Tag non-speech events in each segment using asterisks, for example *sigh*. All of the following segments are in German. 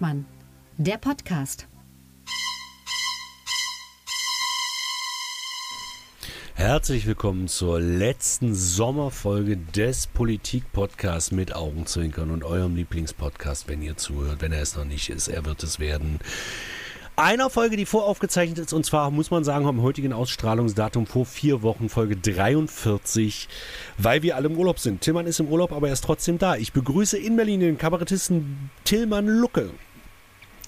Hengstmann, der Podcast. Herzlich willkommen zur letzten Sommerfolge des Politik-Podcasts mit Augenzwinkern und eurem Lieblingspodcast, wenn ihr zuhört. Wenn er es noch nicht ist, er wird es werden. Einer Folge, die voraufgezeichnet ist, und zwar muss man sagen, am heutigen Ausstrahlungsdatum vor vier Wochen, Folge 43, weil wir alle im Urlaub sind. Tillmann ist im Urlaub, aber er ist trotzdem da. Ich begrüße in Berlin den Kabarettisten Tillmann Lucke.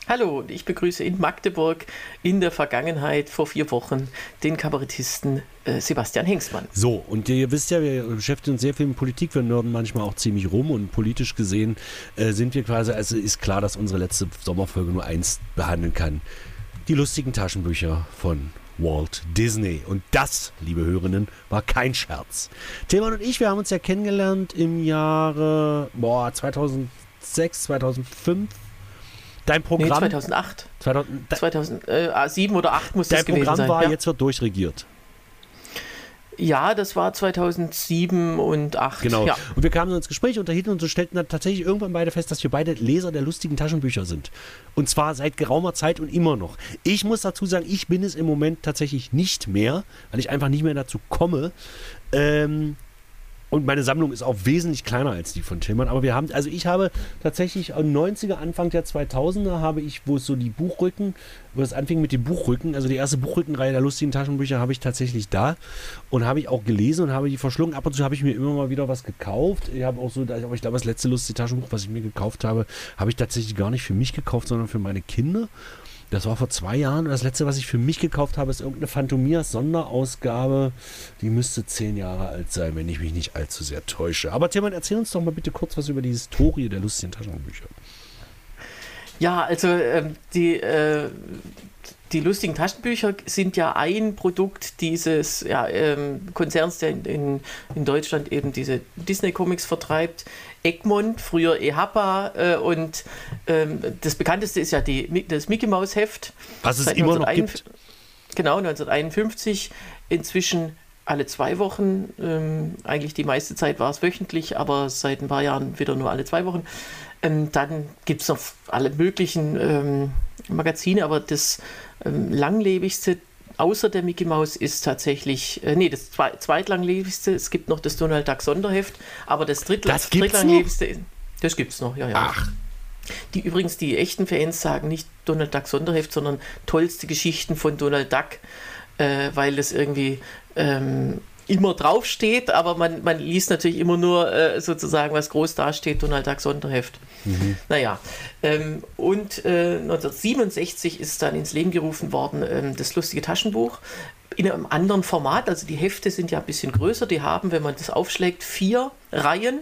Hallo, ich begrüße in Magdeburg in der Vergangenheit vor vier Wochen den Kabarettisten äh, Sebastian Hengstmann. So, und ihr wisst ja, wir beschäftigen uns sehr viel mit Politik, wir nörden manchmal auch ziemlich rum und politisch gesehen äh, sind wir quasi, also ist klar, dass unsere letzte Sommerfolge nur eins behandeln kann. Die lustigen Taschenbücher von Walt Disney. Und das, liebe Hörerinnen, war kein Scherz. Tilman und ich, wir haben uns ja kennengelernt im Jahre boah, 2006, 2005 Dein Programm. Nee, 2008. 2000, 2007 oder 2008 muss das gewesen Programm sein. Dein Programm war ja. Jetzt wird durchregiert. Ja, das war 2007 und 2008. Genau. Ja. Und wir kamen ins Gespräch, unterhielten uns und stellten dann tatsächlich irgendwann beide fest, dass wir beide Leser der lustigen Taschenbücher sind. Und zwar seit geraumer Zeit und immer noch. Ich muss dazu sagen, ich bin es im Moment tatsächlich nicht mehr, weil ich einfach nicht mehr dazu komme. Ähm, und meine Sammlung ist auch wesentlich kleiner als die von Tillmann. Aber wir haben, also ich habe tatsächlich 90er, Anfang der 2000er habe ich, wo es so die Buchrücken, wo es anfing mit den Buchrücken, also die erste Buchrückenreihe der lustigen Taschenbücher habe ich tatsächlich da und habe ich auch gelesen und habe die verschlungen. Ab und zu habe ich mir immer mal wieder was gekauft. Ich habe auch so, aber ich glaube, das letzte lustige Taschenbuch, was ich mir gekauft habe, habe ich tatsächlich gar nicht für mich gekauft, sondern für meine Kinder. Das war vor zwei Jahren. Das letzte, was ich für mich gekauft habe, ist irgendeine Phantomias Sonderausgabe. Die müsste zehn Jahre alt sein, wenn ich mich nicht allzu sehr täusche. Aber Tilman, erzähl uns doch mal bitte kurz was über die Historie der lustigen Taschenbücher. Ja, also ähm, die, äh, die lustigen Taschenbücher sind ja ein Produkt dieses ja, ähm, Konzerns, der in, in, in, Deutschland eben diese Disney-Comics vertreibt. Egmont, früher EHAPA äh, und ähm, das bekannteste ist ja die, das Mickey Mouse Heft. Was es immer noch gibt. Genau, 1951. Inzwischen alle zwei Wochen. Ähm, eigentlich die meiste Zeit war es wöchentlich, aber seit ein paar Jahren wieder nur alle zwei Wochen. Ähm, dann gibt es noch alle möglichen ähm, Magazine, aber das langlebigste außer der Mickey Mouse ist tatsächlich, äh, nee, das zweitlanglebigste, es gibt noch das Donald Duck Sonderheft, aber das, dritt, das drittlanglebigste, das gibt es noch, ja, ja. Ach. Die übrigens, die echten Fans sagen nicht Donald Duck Sonderheft, sondern tollste Geschichten von Donald Duck, äh, weil das irgendwie ähm, immer draufsteht, aber man, man liest natürlich immer nur äh, sozusagen, was groß dasteht, Donald Duck Sonderheft. Mhm. Naja, ähm, und äh, 1967 ist dann ins Leben gerufen worden ähm, das lustige Taschenbuch in einem anderen Format, also die Hefte sind ja ein bisschen größer, die haben, wenn man das aufschlägt, vier Reihen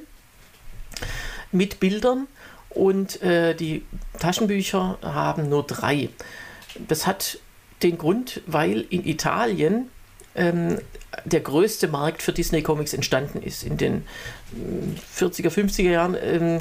mit Bildern und äh, die Taschenbücher haben nur drei. Das hat den Grund, weil in Italien ähm, der größte Markt für Disney Comics entstanden ist in den 40er, äh, 50er Jahren. Ähm,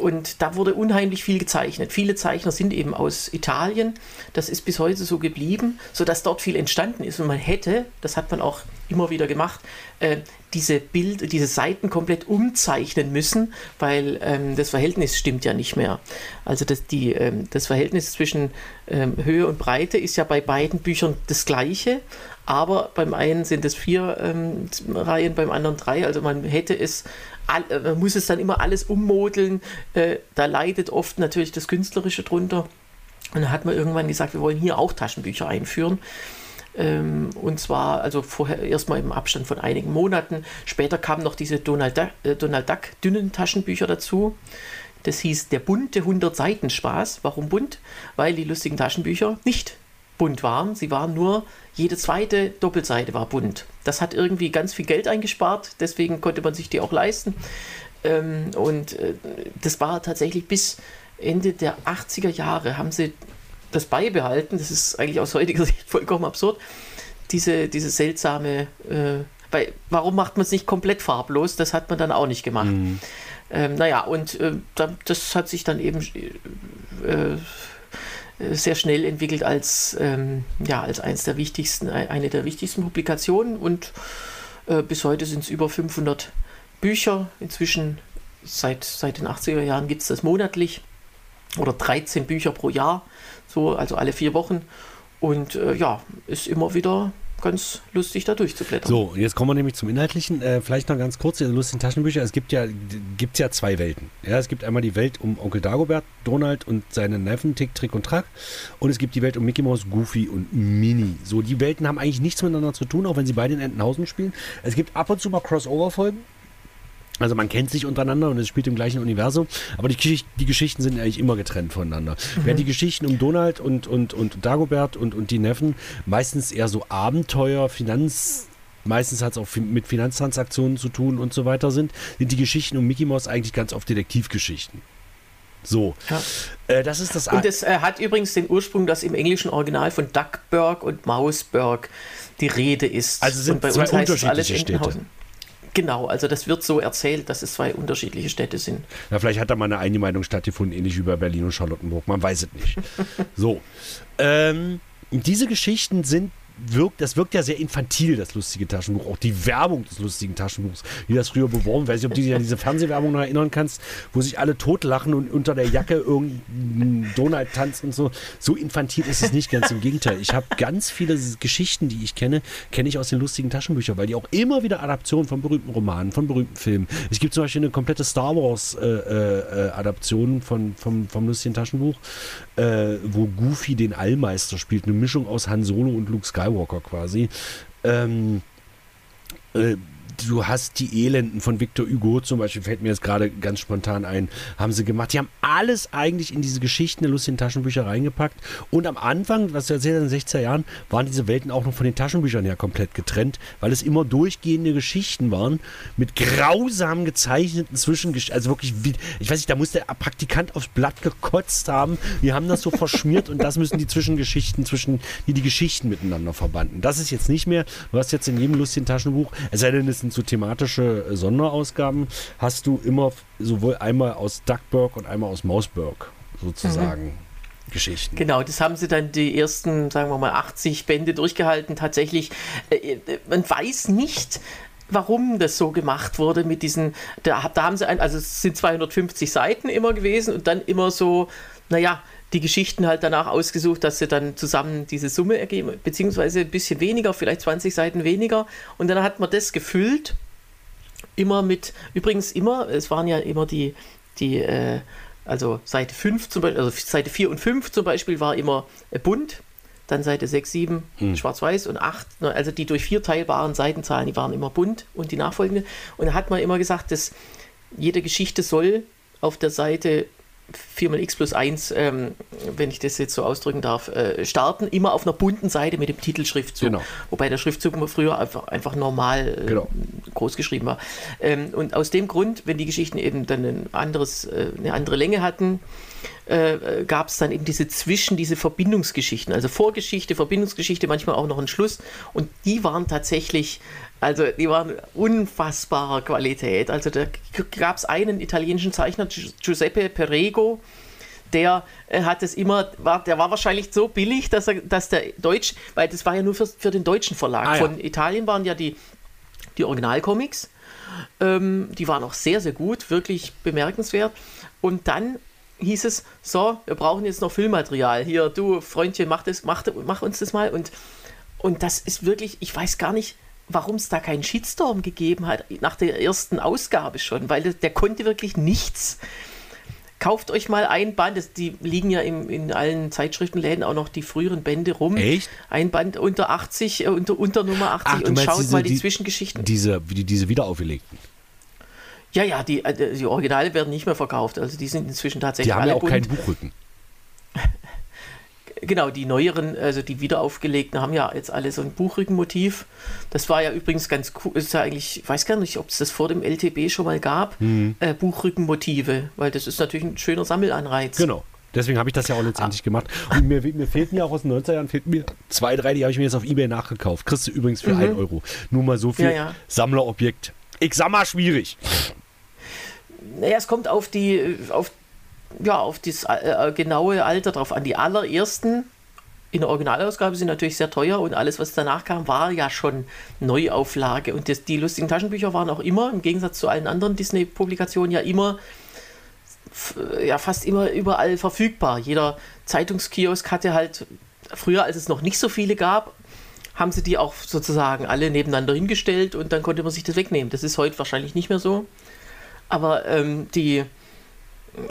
und da wurde unheimlich viel gezeichnet. Viele Zeichner sind eben aus Italien. Das ist bis heute so geblieben, sodass dort viel entstanden ist. Und man hätte, das hat man auch immer wieder gemacht, äh, diese Bild, diese Seiten komplett umzeichnen müssen, weil ähm, das Verhältnis stimmt ja nicht mehr. Also das, die, ähm, das Verhältnis zwischen ähm, Höhe und Breite ist ja bei beiden Büchern das gleiche, aber beim einen sind es vier ähm, Reihen, beim anderen drei. Also man hätte es äh, man muss es dann immer alles ummodeln. Äh, da leidet oft natürlich das Künstlerische drunter. Und dann hat man irgendwann gesagt, wir wollen hier auch Taschenbücher einführen. Ähm, und zwar, also vorher erstmal im Abstand von einigen Monaten. Später kamen noch diese Donald Duck, äh, Donald Duck dünnen Taschenbücher dazu. Das hieß der bunte 100 Seiten Spaß. Warum bunt? Weil die lustigen Taschenbücher nicht bunt waren. Sie waren nur, jede zweite Doppelseite war bunt. Das hat irgendwie ganz viel Geld eingespart, deswegen konnte man sich die auch leisten. Ähm, und äh, das war tatsächlich bis Ende der 80er Jahre haben sie das beibehalten. Das ist eigentlich aus heutiger *laughs* Sicht vollkommen absurd. Diese, diese seltsame, äh, weil, warum macht man es nicht komplett farblos? Das hat man dann auch nicht gemacht. Mhm. Ähm, naja, und äh, das hat sich dann eben äh, sehr schnell entwickelt als, ähm, ja, als eins der wichtigsten, eine der wichtigsten Publikationen und äh, bis heute sind es über 500 Bücher. Inzwischen seit, seit den 80er Jahren gibt es das monatlich. oder 13 Bücher pro Jahr, so, also alle vier Wochen. Und äh, ja, ist immer wieder ganz lustig, da durchzublättern. So, jetzt kommen wir nämlich zum Inhaltlichen. Äh, vielleicht noch ganz kurz, die lustigen Taschenbücher. Es gibt ja, gibt's ja zwei Welten. Ja, es gibt einmal die Welt um Onkel Dagobert, Donald und seine Neffen, Tick, Trick und Track. Und es gibt die Welt um Mickey Mouse, Goofy und Minnie. So, die Welten haben eigentlich nichts miteinander zu tun, auch wenn sie beide in Entenhausen spielen. Es gibt ab und zu mal Crossover-Folgen. Also man kennt sich untereinander und es spielt im gleichen Universum, aber die, Geschicht, die Geschichten sind eigentlich immer getrennt voneinander. Mhm. Während die Geschichten um Donald und, und, und Dagobert und, und die Neffen meistens eher so Abenteuer, Finanz, meistens hat es auch mit Finanztransaktionen zu tun und so weiter sind, sind die Geschichten um Mickey Mouse eigentlich ganz oft Detektivgeschichten. So. Ja. Äh, das ist das Und es äh, hat übrigens den Ursprung, dass im englischen Original von Duckburg und Mausburg die Rede ist. Also sind und bei zwei uns heißt es unterschiedliche alles Städte. Genau, also das wird so erzählt, dass es zwei unterschiedliche Städte sind. Ja, vielleicht hat da mal eine Eingemeindung stattgefunden, ähnlich wie bei Berlin und Charlottenburg. Man weiß es nicht. *laughs* so. Ähm, diese Geschichten sind wirkt, das wirkt ja sehr infantil, das lustige Taschenbuch. Auch die Werbung des lustigen Taschenbuchs, wie das früher beworben. Weiß nicht, ob du dich an diese Fernsehwerbung noch erinnern kannst, wo sich alle totlachen und unter der Jacke irgendein Donald tanzt und so. So infantil ist es nicht, ganz im Gegenteil. Ich habe ganz viele Geschichten, die ich kenne, kenne ich aus den lustigen Taschenbüchern, weil die auch immer wieder Adaptionen von berühmten Romanen, von berühmten Filmen. Es gibt zum Beispiel eine komplette Star Wars äh, äh, Adaption von, vom, vom lustigen Taschenbuch, äh, wo Goofy den Allmeister spielt. Eine Mischung aus Han Solo und Luke Skywalker quasi. Ähm, äh, du hast die Elenden von Victor Hugo zum Beispiel, fällt mir jetzt gerade ganz spontan ein, haben sie gemacht. Die haben alles eigentlich in diese Geschichten der lustigen Taschenbücher reingepackt. Und am Anfang, was du erzählt hast, in den 60er Jahren, waren diese Welten auch noch von den Taschenbüchern ja komplett getrennt, weil es immer durchgehende Geschichten waren mit grausam gezeichneten Zwischengeschichten. Also wirklich, wie, ich weiß nicht, da muss der Praktikant aufs Blatt gekotzt haben. Wir haben das so *laughs* verschmiert und das müssen die Zwischengeschichten, zwischen die die Geschichten miteinander verbanden. Das ist jetzt nicht mehr. Du hast jetzt in jedem lustigen Taschenbuch, es sei denn, es sind so thematische äh, Sonderausgaben, hast du immer sowohl einmal aus Duckburg und einmal aus Mausburg sozusagen. Mhm. Geschichten. Genau, das haben sie dann die ersten, sagen wir mal, 80 Bände durchgehalten. Tatsächlich, äh, äh, man weiß nicht, warum das so gemacht wurde mit diesen, da, da haben sie ein, also es sind 250 Seiten immer gewesen und dann immer so, naja, die Geschichten halt danach ausgesucht, dass sie dann zusammen diese Summe ergeben, beziehungsweise ein bisschen weniger, vielleicht 20 Seiten weniger. Und dann hat man das gefüllt, immer mit, übrigens immer, es waren ja immer die, die äh, also Seite 5 zum Beispiel, also Seite 4 und 5 zum Beispiel war immer äh, bunt, dann Seite 6, 7 hm. schwarz-weiß und 8, also die durch vier teilbaren Seitenzahlen, die waren immer bunt und die nachfolgende. Und da hat man immer gesagt, dass jede Geschichte soll auf der Seite 4 mal x plus 1, ähm, wenn ich das jetzt so ausdrücken darf, äh, starten, immer auf einer bunten Seite mit dem Titelschriftzug. Genau. Wobei der Schriftzug früher einfach, einfach normal äh, genau. groß geschrieben war. Ähm, und aus dem Grund, wenn die Geschichten eben dann ein anderes, äh, eine andere Länge hatten, äh, gab es dann eben diese Zwischen, diese Verbindungsgeschichten, also Vorgeschichte, Verbindungsgeschichte, manchmal auch noch ein Schluss. Und die waren tatsächlich also die waren unfassbarer Qualität. Also da gab es einen italienischen Zeichner, Giuseppe Perego, der äh, hat es immer, war, der war wahrscheinlich so billig, dass er, dass der Deutsch, weil das war ja nur für, für den deutschen Verlag. Ah, ja. Von Italien waren ja die, die Originalcomics. Ähm, die waren auch sehr, sehr gut, wirklich bemerkenswert. Und dann hieß es, so, wir brauchen jetzt noch Filmmaterial. Hier, du Freundchen, mach, das, mach, mach uns das mal. Und, und das ist wirklich, ich weiß gar nicht, warum es da keinen Shitstorm gegeben hat, nach der ersten Ausgabe schon, weil der, der konnte wirklich nichts. Kauft euch mal ein Band, das, die liegen ja im, in allen Zeitschriftenläden auch noch die früheren Bände rum. Echt? Ein Band unter 80, äh, unter, unter Nummer 80 Ach, und schaut diese, mal die, die, Zwischengeschichten. Diese, die, diese wiederaufgelegten. Ja, ja, die, äh, die Originale werden nicht mehr verkauft. Also die sind inzwischen tatsächlich. Die haben ja auch bunt. keinen Buchrücken. *laughs* Genau, die neueren, also die wiederaufgelegten, haben ja jetzt alle so ein Buchrückenmotiv. Das war ja übrigens ganz cool. Ist ja eigentlich, ich weiß gar nicht, ob es das vor dem LTB schon mal gab, mhm. äh, Buchrückenmotive, weil das ist natürlich ein schöner Sammelanreiz. Genau. Deswegen habe ich das ja auch letztendlich ah. gemacht. Und mir, mir fehlten ja auch aus den 90er Jahren, fehlten mir zwei, drei, die habe ich mir jetzt auf Ebay nachgekauft. Kriegst du übrigens für mhm. 1 Euro. Nur mal so viel ja, ja. Sammlerobjekt. Ich sag mal schwierig. Naja, es kommt auf die, auf ja, auf das äh, äh, genaue Alter drauf an. Die allerersten in der Originalausgabe sind natürlich sehr teuer und alles, was danach kam, war ja schon Neuauflage. Und das, die lustigen Taschenbücher waren auch immer, im Gegensatz zu allen anderen Disney-Publikationen, ja immer ja fast immer überall verfügbar. Jeder Zeitungskiosk hatte halt früher, als es noch nicht so viele gab, haben sie die auch sozusagen alle nebeneinander hingestellt und dann konnte man sich das wegnehmen. Das ist heute wahrscheinlich nicht mehr so. Aber ähm, die,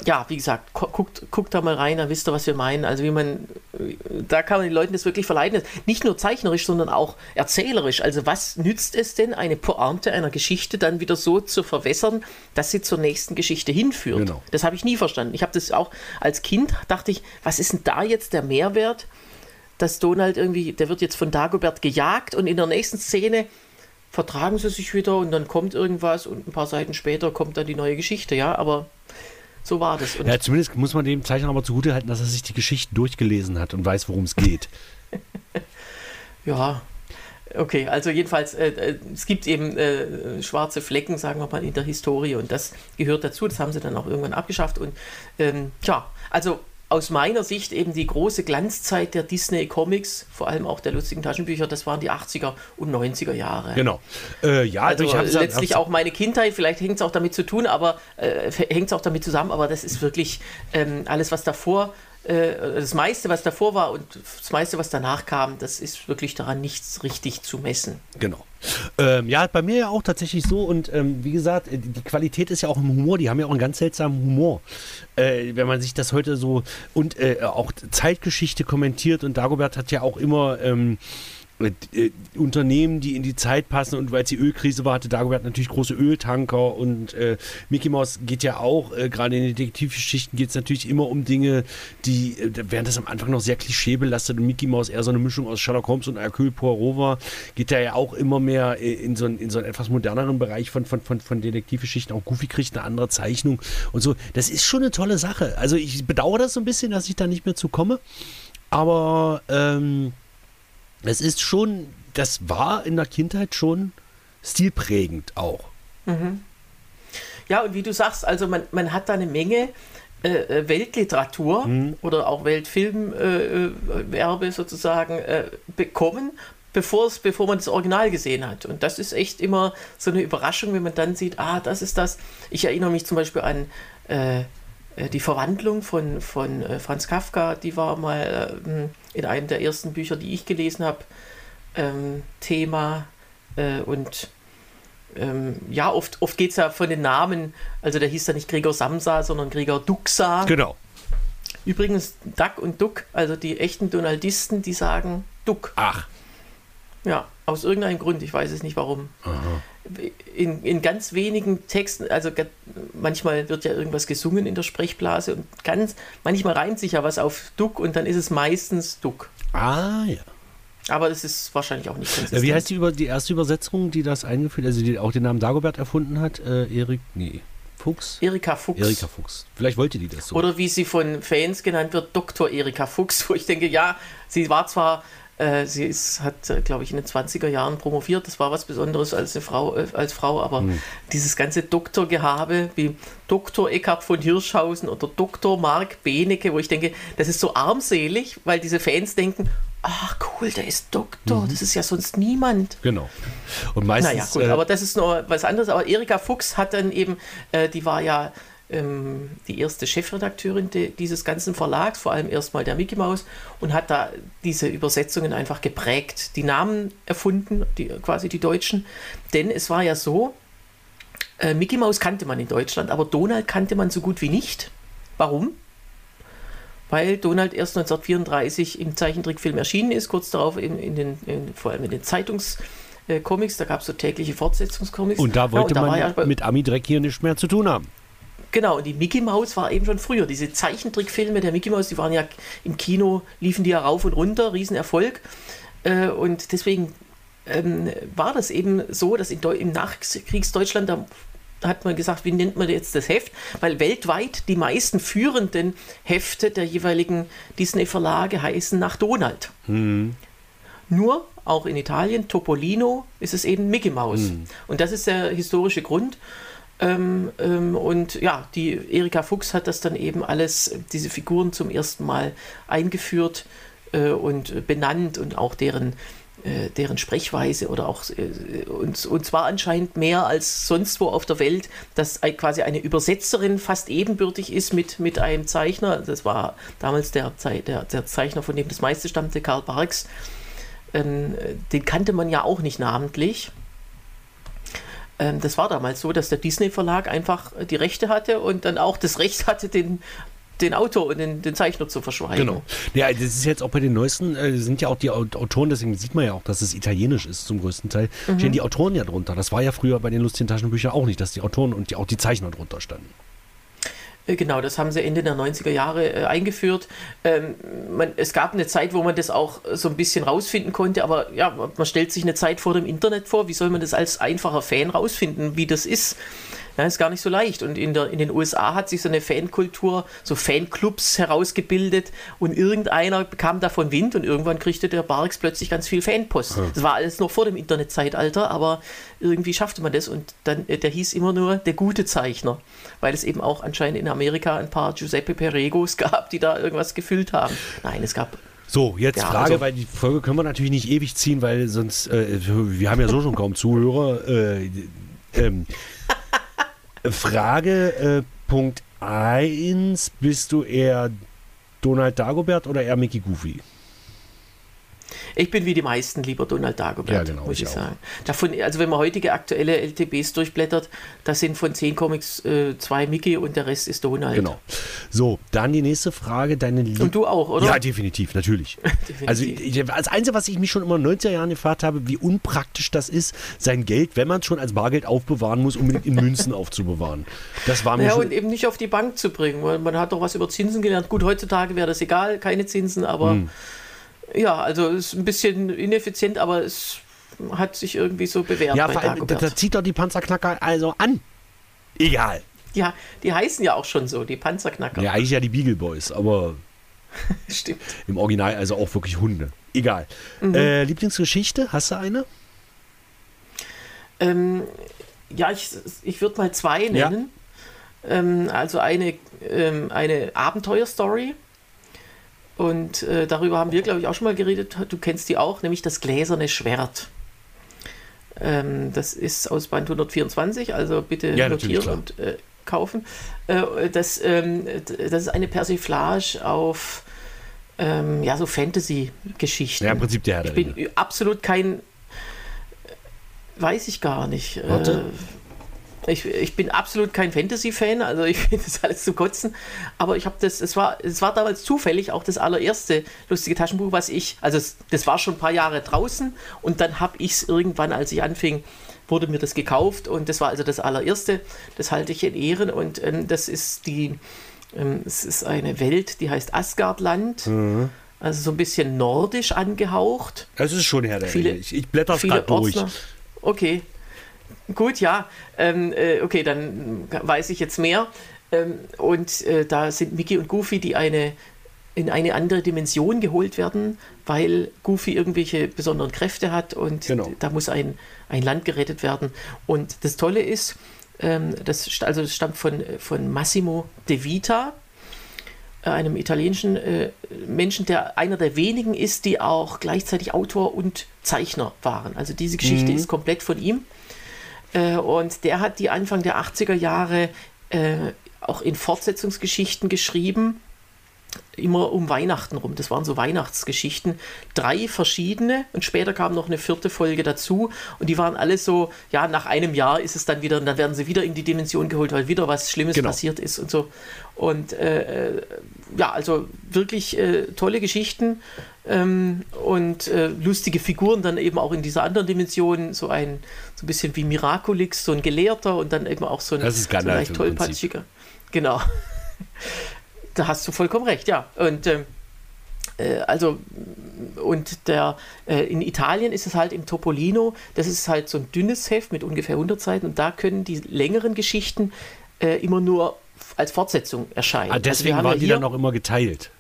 ja, wie gesagt, guckt, guckt da mal rein, dann wisst ihr, was wir meinen. Also wie man, da kann man den Leuten das wirklich verleiten. Nicht nur zeichnerisch, sondern auch erzählerisch. Also was nützt es denn, eine Pointe einer Geschichte dann wieder so zu verwässern, dass sie zur nächsten Geschichte hinführt? Genau. Das habe ich nie verstanden. Ich habe das auch als Kind, dachte ich, was ist denn da jetzt der Mehrwert? dass Donald irgendwie, der wird jetzt von Dagobert gejagt und in der nächsten Szene vertragen sie sich wieder und dann kommt irgendwas und ein paar Seiten später kommt dann die neue Geschichte, ja, aber so war das. Und ja, zumindest muss man dem Zeichner aber zugutehalten, dass er sich die Geschichten durchgelesen hat und weiß, worum es geht. *laughs* ja, okay, also jedenfalls, äh, äh, es gibt eben äh, schwarze Flecken, sagen wir mal, in der Historie und das gehört dazu, das haben sie dann auch irgendwann abgeschafft und ähm, ja, also aus meiner Sicht eben die große Glanzzeit der Disney Comics, vor allem auch der lustigen Taschenbücher, das waren die 80er und 90er Jahre. Genau. Äh, ja, also ich hab's, letztlich hab's, auch meine Kindheit, vielleicht hängt es auch damit zu tun, aber äh, hängt es auch damit zusammen, aber das ist wirklich ähm, alles, was davor äh, das meiste, was davor war und das meiste, was danach kam, das ist wirklich daran nichts richtig zu messen. Genau. Ähm, ja, bei mir ja auch tatsächlich so und ähm, wie gesagt, äh, die Qualität ist ja auch im Humor, die haben ja auch einen ganz seltsamen Humor. Äh, wenn man sich das heute so und äh, auch Zeitgeschichte kommentiert und Dagobert hat ja auch immer ähm, äh, Unternehmen, die in die Zeit passen und weil es die Ölkrise war, hatte Dagobert natürlich große Öltanker und äh, Mickey Mouse geht ja auch, äh, gerade in den Detektivgeschichten geht es natürlich immer um Dinge, die, äh, während das am Anfang noch sehr klischeebelastet und Mickey Mouse eher so eine Mischung aus Sherlock Holmes und Hercule Poirot war, geht er ja auch immer mehr äh, in so, in so einen etwas moderneren Bereich von, von, von, von Detektivgeschichten. Auch Goofy kriegt eine andere Zeichnung und so. Das ist schon eine tolle Sache. Also ich bedauere das so ein bisschen, dass ich da nicht mehr zu komme. Aber ähm, es ist schon, das war in der Kindheit schon stilprägend auch. Mhm. Ja, und wie du sagst, also man, man hat da eine Menge äh, äh Weltliteratur mhm. oder auch Weltfilmwerbe äh, äh sozusagen äh, bekommen, bevor man das Original gesehen hat. Und das ist echt immer so eine Überraschung, wenn man dann sieht, ah, das ist das. Ich erinnere mich zum Beispiel an äh, die Verwandlung von, von Franz Kafka, die war mal in einem der ersten Bücher, die ich gelesen habe, ähm, Thema. Äh, und ähm, ja, oft, oft geht es ja von den Namen, also der hieß ja nicht Gregor Samsa, sondern Gregor Duxa. Genau. Übrigens, Duck und Duck, also die echten Donaldisten, die sagen Duck. Ach. Ja, aus irgendeinem Grund, ich weiß es nicht warum. Aha. In, in ganz wenigen Texten, also manchmal wird ja irgendwas gesungen in der Sprechblase und ganz, manchmal reimt sich ja was auf Duck und dann ist es meistens Duck. Ah, ja. Aber das ist wahrscheinlich auch nicht konsistent. Wie heißt die, über, die erste Übersetzung, die das eingeführt, also die auch den Namen Dagobert erfunden hat? Äh, Erik, nee. Fuchs? Erika Fuchs. Erika Fuchs. Vielleicht wollte die das so. Oder wie sie von Fans genannt wird, Dr. Erika Fuchs, *laughs* wo ich denke, ja, sie war zwar äh, sie ist, hat, äh, glaube ich, in den 20er Jahren promoviert. Das war was Besonderes als, eine Frau, äh, als Frau. Aber mhm. dieses ganze Doktorgehabe wie Dr. Eckhard von Hirschhausen oder Dr. Mark Benecke, wo ich denke, das ist so armselig, weil diese Fans denken, ach cool, der ist Doktor, mhm. das ist ja sonst niemand. Genau. Und meistens. Naja, gut, äh, aber das ist nur was anderes. Aber Erika Fuchs hat dann eben, äh, die war ja ähm, die erste Chefredakteurin de, dieses ganzen Verlags, vor allem erstmal der Mickey Mouse, und hat da diese Übersetzungen einfach geprägt, die Namen erfunden, die, quasi die Deutschen. Denn es war ja so, äh, Mickey Mouse kannte man in Deutschland, aber Donald kannte man so gut wie nicht. Warum? Weil Donald erst 1934 im Zeichentrickfilm erschienen ist, kurz darauf in, in den, in, vor allem in den Zeitungs- Comics, da gab es so tägliche Fortsetzungscomics. Und da wollte ja, und da man ja mit Ami-Dreck hier nichts mehr zu tun haben. Genau, und die Mickey Mouse war eben schon früher. Diese Zeichentrickfilme der Mickey Mouse, die waren ja im Kino, liefen die ja rauf und runter, Riesenerfolg. Äh, und deswegen ähm, war das eben so, dass in im Nachkriegsdeutschland, da hat man gesagt, wie nennt man jetzt das Heft? Weil weltweit die meisten führenden Hefte der jeweiligen Disney-Verlage heißen nach Donald. Mhm. Nur, auch in Italien, Topolino ist es eben Mickey Mouse. Mhm. Und das ist der historische Grund. Ähm, ähm, und ja, die Erika Fuchs hat das dann eben alles, diese Figuren zum ersten Mal eingeführt äh, und benannt und auch deren äh, deren Sprechweise oder auch, äh, und, und zwar anscheinend mehr als sonst wo auf der Welt, dass quasi eine Übersetzerin fast ebenbürtig ist mit, mit einem Zeichner. Das war damals der, der, der Zeichner, von dem das meiste stammte, Karl Barks. Ähm, den kannte man ja auch nicht namentlich. Ähm, das war damals so, dass der Disney-Verlag einfach die Rechte hatte und dann auch das Recht hatte, den den Autor und den, den, Zeichner zu verschweigen. Genau. Ja, das ist jetzt auch bei den neuesten, äh, sind ja auch die Autoren, deswegen sieht man ja auch, dass es italienisch ist zum größten Teil, mhm. stehen die Autoren ja drunter. Das war ja früher bei den lustigen Taschenbüchern auch nicht, dass die Autoren und die, auch die Zeichner drunter standen. Äh, genau, das haben sie Ende der 90er Jahre äh, eingeführt. Ähm, man, es gab eine Zeit, wo man das auch so ein bisschen rausfinden konnte, aber ja, man stellt sich eine Zeit vor dem Internet vor. Wie soll man das als einfacher Fan rausfinden, wie das ist? Ja, ist gar nicht so leicht. Und in, der, in den USA hat sich so eine Fankultur, so Fanclubs herausgebildet und irgendeiner bekam davon Wind und irgendwann kriegte der Barks plötzlich ganz viel Fanpost. Ja. Das war alles noch vor dem Internetzeitalter, aber irgendwie schaffte man das und dann, äh, der hieß immer nur der gute Zeichner, weil es eben auch anscheinend in Amerika ein paar Giuseppe Peregos *laughs* gab, die da irgendwas gefüllt haben. Nein, es gab so, jetzt ja, Frage, also, weil die Folge können wir natürlich nicht ewig ziehen, weil sonst, äh, wir haben ja so schon kaum Zuhörer. Äh, ähm, Frage äh, Punkt 1, bist du eher Donald Dagobert oder eher Mickey Goofy? Ich bin wie die meisten lieber Donald Dagobert, ja, genau, muss ich, ich sagen. Davon, also wenn man heutige aktuelle LTBs durchblättert, da sind von zehn Comics äh, zwei Mickey und der Rest ist Donald. Genau. So, dann die nächste Frage. Deine Lie und du auch, oder? Ja, definitiv, natürlich. *laughs* definitiv. Also ich, als Einzige, was ich mich schon immer in den 90er Jahren gefragt habe, wie unpraktisch das ist, sein Geld, wenn man es schon als Bargeld aufbewahren muss, unbedingt in Münzen *laughs* aufzubewahren. Das war mir ja, und eben nicht auf die Bank zu bringen, weil man hat doch was über Zinsen gelernt. Gut, heutzutage wäre das egal, keine Zinsen, aber... Hm ja, also ist ein bisschen ineffizient, aber es hat sich irgendwie so bewährt. Ja, bei allem, da, da zieht doch die Panzerknacker also an. Egal. Ja, die heißen ja auch schon so, die Panzerknacker. Ja, eigentlich ja die Beagle Boys, aber *laughs* Stimmt. im Original also auch wirklich Hunde. Egal. Mhm. Äh, Lieblingsgeschichte, hast du eine? Ähm, ja, ich, ich würde mal zwei nennen. Ja. Ähm, also eine, ähm, eine Abenteuerstory und äh, darüber haben wir, glaube ich, auch schon mal geredet. Du kennst die auch, nämlich das gläserne Schwert. Ähm, das ist aus Band 124, also bitte ja, notieren und äh, kaufen. Äh, das, ähm, das ist eine Persiflage auf ähm, ja, so Fantasy-Geschichten. Ja, im Prinzip der Herr Ich bin absolut kein. Weiß ich gar nicht. Warte. Ich, ich bin absolut kein Fantasy-Fan, also ich *laughs* finde das alles zu kotzen. Aber ich habe das, es war, es war damals zufällig auch das allererste lustige Taschenbuch, was ich, also es, das war schon ein paar Jahre draußen und dann habe ich es irgendwann, als ich anfing, wurde mir das gekauft und das war also das allererste. Das halte ich in Ehren und ähm, das ist die, ähm, es ist eine Welt, die heißt Asgardland. Mhm. Also so ein bisschen nordisch angehaucht. Das ist schon her, der viele, ich, ich blätter es gerade durch. Okay, Gut, ja. Ähm, äh, okay, dann weiß ich jetzt mehr. Ähm, und äh, da sind Mickey und Goofy, die eine in eine andere Dimension geholt werden, weil Goofy irgendwelche besonderen Kräfte hat und genau. da muss ein, ein Land gerettet werden. Und das Tolle ist, ähm, das, also das stammt von, von Massimo De Vita, äh, einem italienischen äh, Menschen, der einer der wenigen ist, die auch gleichzeitig Autor und Zeichner waren. Also diese Geschichte mhm. ist komplett von ihm. Äh, und der hat die Anfang der 80er Jahre äh, auch in Fortsetzungsgeschichten geschrieben immer um Weihnachten rum. Das waren so Weihnachtsgeschichten. Drei verschiedene und später kam noch eine vierte Folge dazu und die waren alle so, ja, nach einem Jahr ist es dann wieder, und dann werden sie wieder in die Dimension geholt, weil wieder was Schlimmes genau. passiert ist und so. Und äh, äh ja, also wirklich äh, tolle Geschichten ähm, und äh, lustige Figuren dann eben auch in dieser anderen Dimension. So ein, so ein bisschen wie Miraculix, so ein Gelehrter und dann eben auch so ein, so leicht tollpatschiger. Genau da hast du vollkommen recht, ja. Und ähm, äh, also und der äh, in Italien ist es halt im Topolino, das ist halt so ein dünnes Heft mit ungefähr 100 Seiten und da können die längeren Geschichten äh, immer nur als Fortsetzung erscheinen. Ah, also deswegen also waren ja die dann auch immer geteilt.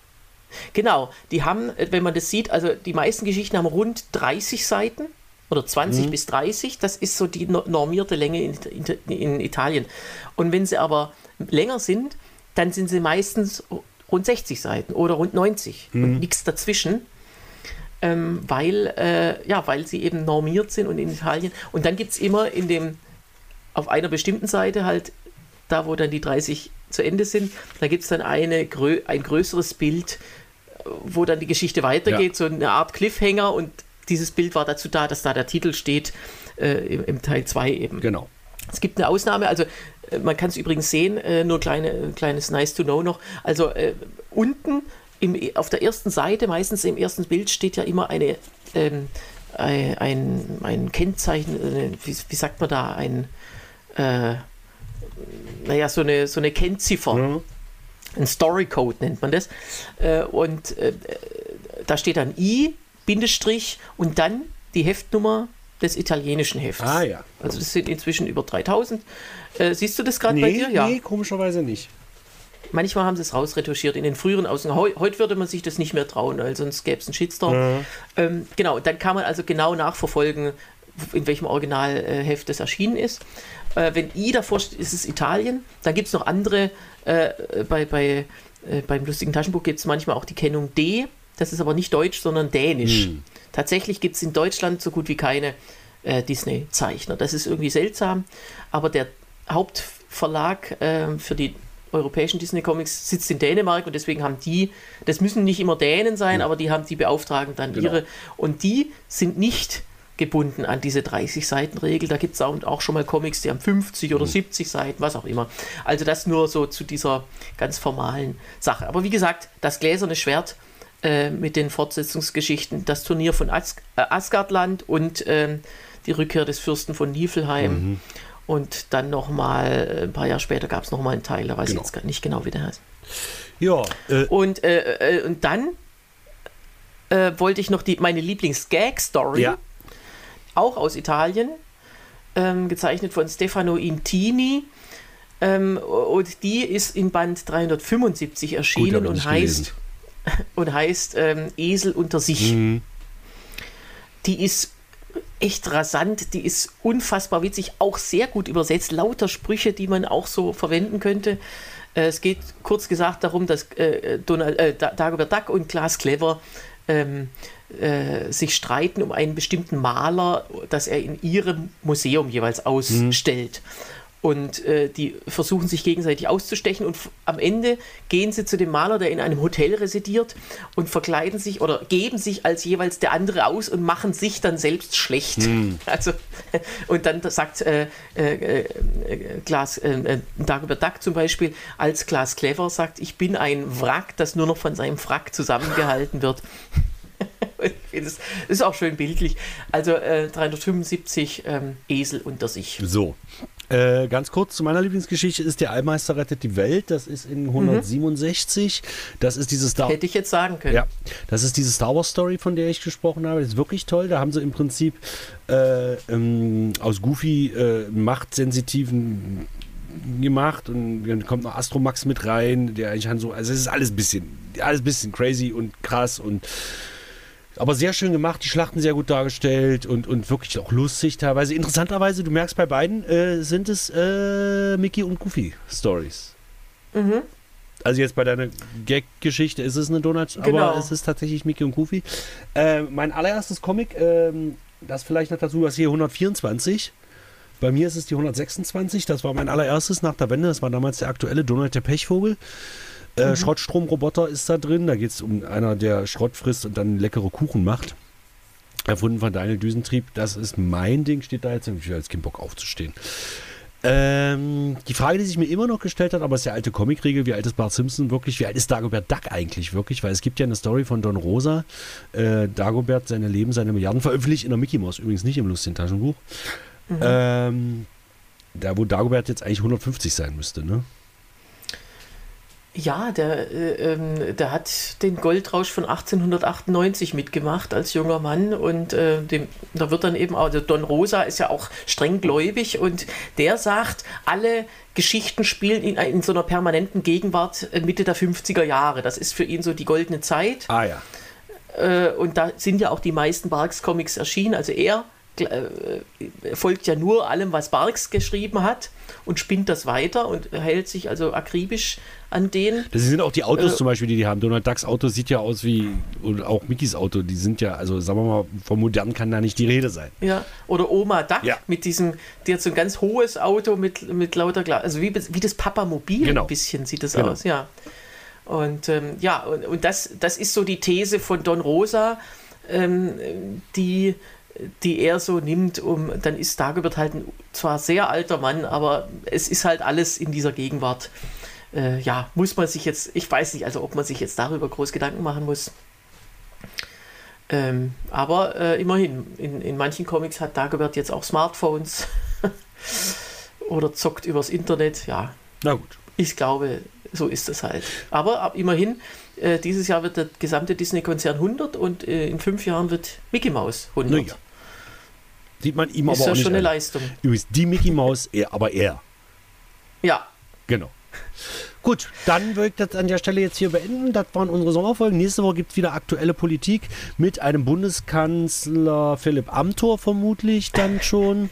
Genau, die haben, äh, wenn man das sieht, also die meisten Geschichten haben rund 30 Seiten oder 20 mhm. bis 30, das ist so die normierte Länge in, in, in Italien. Und wenn sie aber länger sind, dann sind sie meistens rund 60 Seiten oder rund 90 mhm. und nichts dazwischen. ähm, weil, äh, ja, weil sie eben normiert sind und in Italien. Und dann gibt es immer in dem, auf einer bestimmten Seite halt, da wo dann die 30 zu Ende sind, da gibt es dann eine, ein größeres Bild, wo dann die Geschichte weitergeht, ja. so eine Art Cliffhanger und dieses Bild war dazu da, dass da der Titel steht, äh, im, im, Teil 2 eben. Genau. Es gibt eine Ausnahme, also äh, man kann es übrigens sehen, äh, nur kleine, kleines Nice to Know noch. Also äh, unten im, auf der ersten Seite, meistens im ersten Bild, steht ja immer eine, ähm, ein, ein Kennzeichen, äh, wie, wie, sagt man da, ein, äh, naja, so eine, so eine Kennziffer. Mhm. Ein Storycode nennt man das. Äh, und da steht dann I, Bindestrich und dann die Heftnummer des italienischen Hefts. Ah ja. Also das sind inzwischen über 3000. Äh, siehst du das gerade nee, bei dir? Ja. Nee, komischerweise nicht. Manchmal haben sie es rausretuschiert in den früheren Ausgaben. Heu, heute würde man sich das nicht mehr trauen, weil sonst gäbe es einen Shitstorm. Mhm. Ähm, genau, dann kann man also genau nachverfolgen, in welchem Originalheft das erschienen ist. Äh, wenn I davor steht, ist es Italien. Dann gibt es noch andere, äh, bei, bei, äh, beim lustigen Taschenbuch gibt es manchmal auch die Kennung D. Das ist aber nicht Deutsch, sondern Dänisch. Mhm. Tatsächlich gibt es in Deutschland so gut wie keine äh, Disney-Zeichner. Das ist irgendwie seltsam, aber der Hauptverlag äh, für die europäischen Disney-Comics sitzt in Dänemark und deswegen haben die, das müssen nicht immer Dänen sein, ja. aber die haben, die beauftragen dann genau. ihre und die sind nicht gebunden an diese 30-Seiten-Regel. Da gibt es auch, auch, schon mal Comics, die haben 50 oder mhm. 70 Seiten, was auch immer. Also das nur so zu dieser ganz formalen Sache. Aber wie gesagt, das gläserne Schwert äh, mit den Fortsetzungsgeschichten, das Turnier von As äh, Asgardland und äh, die Rückkehr des Fürsten von Niflheim. Mhm. Und dann nochmal, äh, ein paar Jahre später gab es nochmal einen Teil, da weiß genau. ich jetzt nicht genau, wie der heißt. Ja. Äh, und, äh, und dann wollte ich noch die, meine Lieblings-Gag-Story, ja. auch aus Italien, ähm, gezeichnet von Stefano Intini. Ähm, und die ist in Band 375 erschienen Gut, und heißt *laughs* und heißt ähm, Esel unter sich. Mhm. Die ist echt rasant, die ist unfassbar witzig, auch sehr gut übersetzt, lauter Sprüche, die man auch so verwenden könnte. Äh, es geht kurz gesagt darum, dass äh, Donald, äh, Dagobert Duck und Klaas Clever ähm, äh, sich streiten um einen bestimmten Maler, das er in ihrem Museum jeweils ausstellt. Mhm und äh, die versuchen sich gegenseitig auszustechen und am Ende gehen sie zu dem Maler, der in einem Hotel residiert und verkleiden sich oder geben sich als jeweils der andere aus und machen sich dann selbst schlecht. Mm. *laughs* Also *laughs* und dann sagt äh, äh, äh Glas äh, äh, Dagobert Duck zum Beispiel als Glas Clever sagt, ich bin ein Wrack, das nur noch von seinem Frack zusammengehalten wird. *laughs* das ist auch schön bildlich. Also äh, 375 ähm, Esel unter sich. So, äh, ganz kurz zu meiner Lieblingsgeschichte ist der Allmeister rettet die Welt. Das ist in 167. Mhm. Das ist dieses Star Hätte ich jetzt sagen können. Ja, das ist diese Star Wars Story, von der ich gesprochen habe. Das ist wirklich toll. Da haben sie im Prinzip äh, ähm, aus Goofy äh, machtsensitiven gemacht und dann kommt noch Astromax mit rein, der eigentlich so, also es ist alles ein bisschen, alles ein bisschen crazy und krass und aber sehr schön gemacht, die Schlachten sehr gut dargestellt und, und wirklich auch lustig teilweise. Interessanterweise, du merkst bei beiden, äh, sind es äh, Mickey und Goofy Stories. Mhm. Also jetzt bei deiner Gag-Geschichte ist es eine Donut, genau. aber es ist tatsächlich Mickey und Goofy. Äh, mein allererstes Comic, ähm, das vielleicht noch dazu, was hier 124. Bei mir ist es die 126. Das war mein allererstes nach der Wende. Das war damals der aktuelle Donald der Pechvogel. Äh, mhm. Schrottstromroboter ist da drin. Da geht es um einer, der Schrott frisst und dann leckere Kuchen macht. Erfunden von Daniel Düsentrieb. Das ist mein Ding, steht da jetzt. Ich habe jetzt keinen Bock aufzustehen. Ähm, die Frage, die sich mir immer noch gestellt hat, aber ist ja alte Comicregel, wie alt ist Bart Simpson wirklich, wie alt ist Dagobert Duck eigentlich wirklich? Weil es gibt ja eine Story von Don Rosa, äh, Dagobert, seine Leben, seine Milliarden, veröffentlicht in der Mickey Mouse, übrigens nicht im lustigen Taschenbuch. Mhm. Ähm, da, wo Dagobert jetzt eigentlich 150 sein müsste, ne? Ja, der, äh, ähm, der hat den Goldrausch von 1898 mitgemacht als junger Mann und äh, dem, da wird dann eben auch, der Don Rosa ist ja auch streng gläubig und der sagt, alle Geschichten spielen in, in so einer permanenten Gegenwart äh, Mitte der 50er Jahre. Das ist für ihn so die goldene Zeit. Ah ja. Äh, und da sind ja auch die meisten Barks-Comics erschienen. Also er äh, folgt ja nur allem, was Barks geschrieben hat und spinnt das weiter und hält sich also akribisch an den. Das sind auch die Autos Äh, zum Beispiel, die die haben. Donald Ducks Auto sieht ja aus wie, und auch Mickys Auto, die sind ja, also sagen wir mal, vom Modern kann da nicht die Rede sein. Ja, oder Oma Duck Ja. mit diesem, die hat so ein ganz hohes Auto mit, mit lauter Glas. Also wie, wie das Papamobil Genau. ein bisschen sieht das Genau. aus, ja. Und ähm, ja, und, und das, das ist so die These von Don Rosa, ähm, die, die er so nimmt, um, dann ist Dagobert halt ein zwar sehr alter Mann, aber es ist halt alles in dieser Gegenwart. Äh, ja, muss man sich jetzt, ich weiß nicht, also ob man sich jetzt darüber groß Gedanken machen muss. Ähm, aber äh, immerhin, in, in manchen Comics hat Dagobert jetzt auch Smartphones *laughs* oder zockt übers Internet. Ja, Na gut. ich glaube, so ist es halt. Aber ab, immerhin, äh, dieses Jahr wird der gesamte Disney-Konzern 100 und äh, in fünf Jahren wird Mickey Mouse 100. Naja. Sieht man ihm ist aber ja auch nicht schon eine an. Leistung. Übrigens, die Mickey Maus, er, aber er. Ja, Genau. *laughs* Gut, dann würde ich das an der Stelle jetzt hier beenden. Das waren unsere Sommerfolgen. Nächste Woche gibt es wieder aktuelle Politik mit einem Bundeskanzler Philipp Amthor vermutlich dann schon.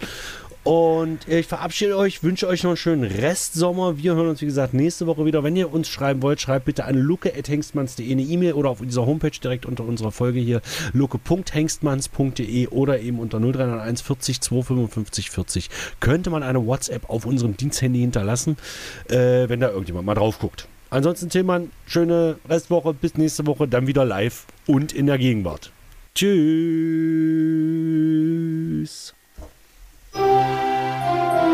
Und ich verabschiede euch, wünsche euch noch einen schönen Restsommer. Wir hören uns, wie gesagt, nächste Woche wieder. Wenn ihr uns schreiben wollt, schreibt bitte an luke.hengstmanns.de eine E-Mail oder auf dieser Homepage direkt unter unserer Folge hier luke.hengstmanns.de oder eben unter 0301 40 255 40 könnte man eine WhatsApp auf unserem Diensthandy hinterlassen, äh, wenn da irgendjemand mal drauf guckt. Ansonsten, Tillmann, schöne Restwoche, bis nächste Woche, dann wieder live und in der Gegenwart. Tschüss. Música